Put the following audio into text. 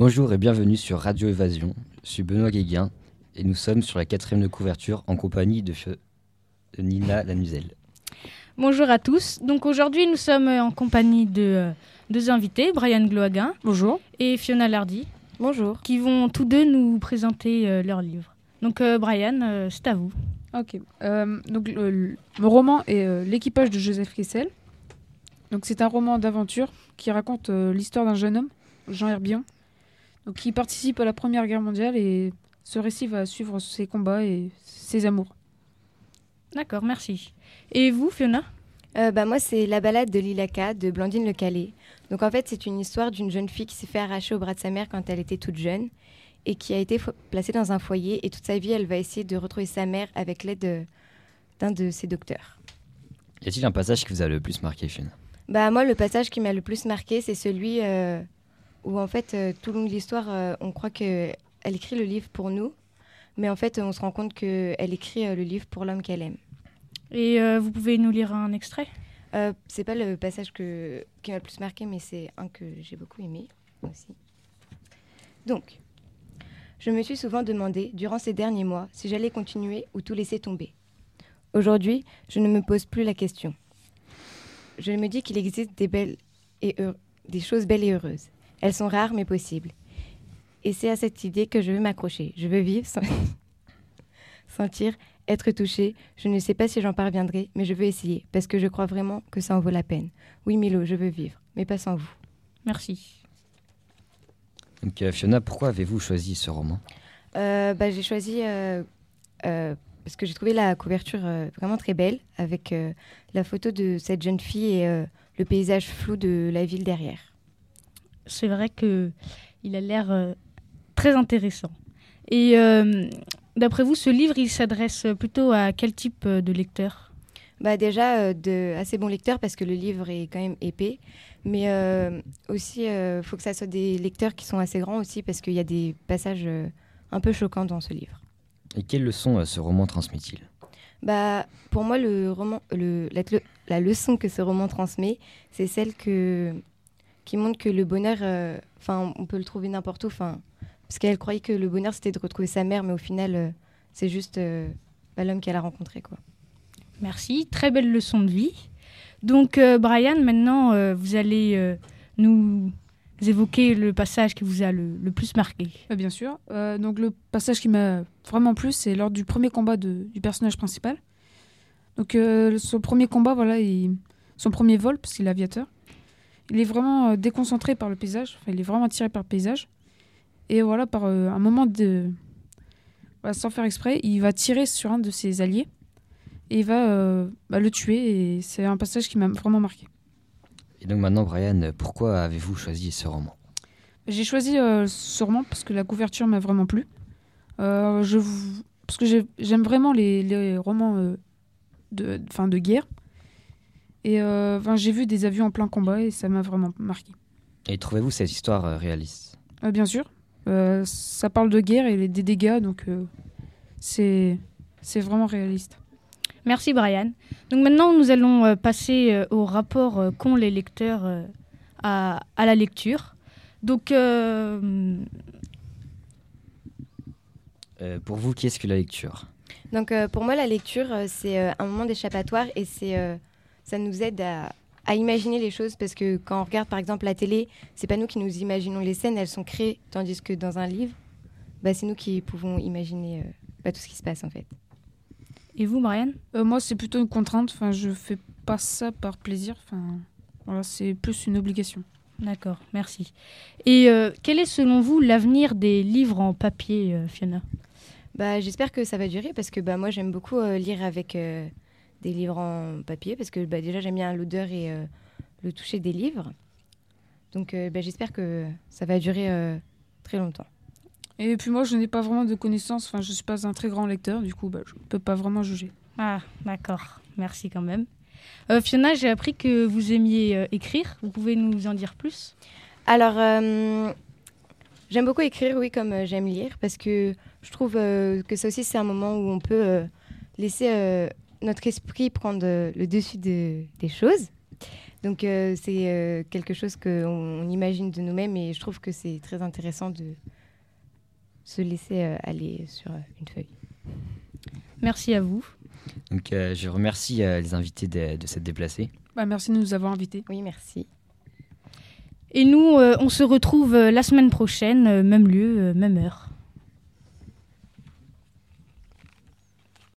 Bonjour et bienvenue sur Radio Évasion. Je suis Benoît Guéguin et nous sommes sur la quatrième de couverture en compagnie de, de Nina Lanuzel. Bonjour à tous. Donc aujourd'hui, nous sommes en compagnie de euh, deux invités, Brian Gloaguin. Bonjour. Et Fiona Lardy. Bonjour. Qui vont tous deux nous présenter euh, leur livre. Donc euh, Brian, c'est à vous. Ok. donc le, roman est L'équipage de Joseph Kessel. Donc c'est un roman d'aventure qui raconte l'histoire d'un jeune homme, Jean Herbillon, donc qui participe à la Première Guerre mondiale et ce récit va suivre ses combats et ses amours. D'accord, merci. Et vous, Fiona? Euh, bah, Moi, c'est La balade de Lilaka de Blandine Le Calais. Donc en fait, c'est une histoire d'une jeune fille qui s'est fait arracher au bras de sa mère quand elle était toute jeune et qui a été placée dans un foyer. Et toute sa vie, elle va essayer de retrouver sa mère avec l'aide d'un de ses docteurs. Y a-t-il un passage qui vous a le plus marqué, Fiona? Bah, Moi, le passage qui m'a le plus marqué, c'est celui euh, où en fait, euh, tout le long de l'histoire, on croit qu'elle écrit le livre pour nous. Mais en fait, on se rend compte qu'elle écrit le livre pour l'homme qu'elle aime. Et euh, vous pouvez nous lire un extrait? Euh, C'est pas le passage que, qui m'a le plus marqué, mais c'est un que j'ai beaucoup aimé aussi. Donc, je me suis souvent demandé, durant ces derniers mois, si j'allais continuer ou tout laisser tomber. Aujourd'hui, je ne me pose plus la question. Je me dis qu'il existe des, belles et des choses belles et heureuses. Elles sont rares mais possibles. Et c'est à cette idée que je veux m'accrocher. Je veux vivre, sentir, être touché, je ne sais pas si j'en parviendrai, mais je veux essayer, parce que je crois vraiment que ça en vaut la peine. Oui, Milo, je veux vivre, mais pas sans vous. Merci. Donc, euh, Fiona, pourquoi avez-vous choisi ce roman? Euh, bah, J'ai choisi euh, parce que j'ai trouvé la couverture vraiment très belle, avec la photo de cette jeune fille et le paysage flou de la ville derrière. C'est vrai que il a l'air très intéressant. Et D'après vous, ce livre, il s'adresse plutôt à quel type euh, de lecteur? Bah déjà euh, de assez bons lecteurs parce que le livre est quand même épais, mais euh, aussi il faut que ça soit des lecteurs qui sont assez grands aussi parce qu'il y a des passages un peu choquants dans ce livre. Et quelle leçon ce roman transmet-il? Bah, pour moi, le roman, le, la, leçon que ce roman transmet, c'est celle que, qui montre que le bonheur, enfin, on peut le trouver n'importe où. Enfin, parce qu'elle croyait que le bonheur, c'était de retrouver sa mère, mais au final, euh, c'est juste euh, bah, l'homme qu'elle a rencontré. Quoi. Merci, très belle leçon de vie. Donc, euh, Brian, maintenant, vous allez nous évoquer le passage qui vous a le, plus marqué. bien sûr. donc, le passage qui m'a vraiment plu, c'est lors du premier combat du personnage principal. Donc, son premier combat, voilà, son premier vol, parce qu'il est aviateur, il est vraiment déconcentré par le paysage. Enfin, il est vraiment attiré par le paysage. Et voilà, par euh, un moment de. sans faire exprès, il va tirer sur un de ses alliés et il va euh, bah, le tuer. Et c'est un passage qui m'a vraiment marqué. Et donc maintenant, Brian, pourquoi avez-vous choisi ce roman? J'ai choisi euh, ce roman parce que la couverture m'a vraiment plu. je Parce que j'aime vraiment les, les romans de, fin, de guerre. Et j'ai vu des avions en plein combat et ça m'a vraiment marqué. Et trouvez-vous cette histoire réaliste Bien sûr. Euh, ça parle de guerre et des dégâts, donc euh, c'est vraiment réaliste. Merci Brian. Donc maintenant, nous allons euh, passer au rapport qu'ont les lecteurs à, à, la lecture. Donc, pour vous, qu'est-ce que la lecture? Donc, pour moi, la lecture, c'est un moment d'échappatoire et c'est ça nous aide à, à imaginer les choses parce que quand on regarde par exemple la télé, c'est pas nous qui nous imaginons les scènes, elles sont créées, tandis que dans un livre, bah, c'est nous qui pouvons imaginer euh, tout ce qui se passe en fait. Et vous, Marianne? Euh, Moi, c'est plutôt une contrainte. Enfin, je fais pas ça par plaisir. Enfin, voilà, c'est plus une obligation. D'accord, merci. Et euh, quel est selon vous l'avenir des livres en papier, Fiona? Bah, J'espère que ça va durer parce que bah, moi j'aime beaucoup lire avec des livres en papier parce que bah, déjà j'aime bien l'odeur et euh, le toucher des livres. Donc euh, bah, j'espère que ça va durer euh, très longtemps. Et puis moi je n'ai pas vraiment de connaissances, enfin je ne suis pas un très grand lecteur, du coup bah, je ne peux pas vraiment juger. Ah d'accord, merci quand même. Fiona, j'ai appris que vous aimiez écrire, vous pouvez nous en dire plus? Alors j'aime beaucoup écrire, oui, comme j'aime lire, parce que je trouve que ça aussi c'est un moment où on peut laisser notre esprit prendre le dessus de, des choses. Donc euh, c'est euh, quelque chose qu'on on imagine de nous-mêmes et je trouve que c'est très intéressant de se laisser euh, aller sur euh, une feuille. Merci à vous. Donc, euh, je remercie euh, les invités de, de s'être déplacés. Bah, merci de nous avoir invités. Oui, merci. Et nous, euh, on se retrouve euh, la semaine prochaine, euh, même lieu, euh, même heure.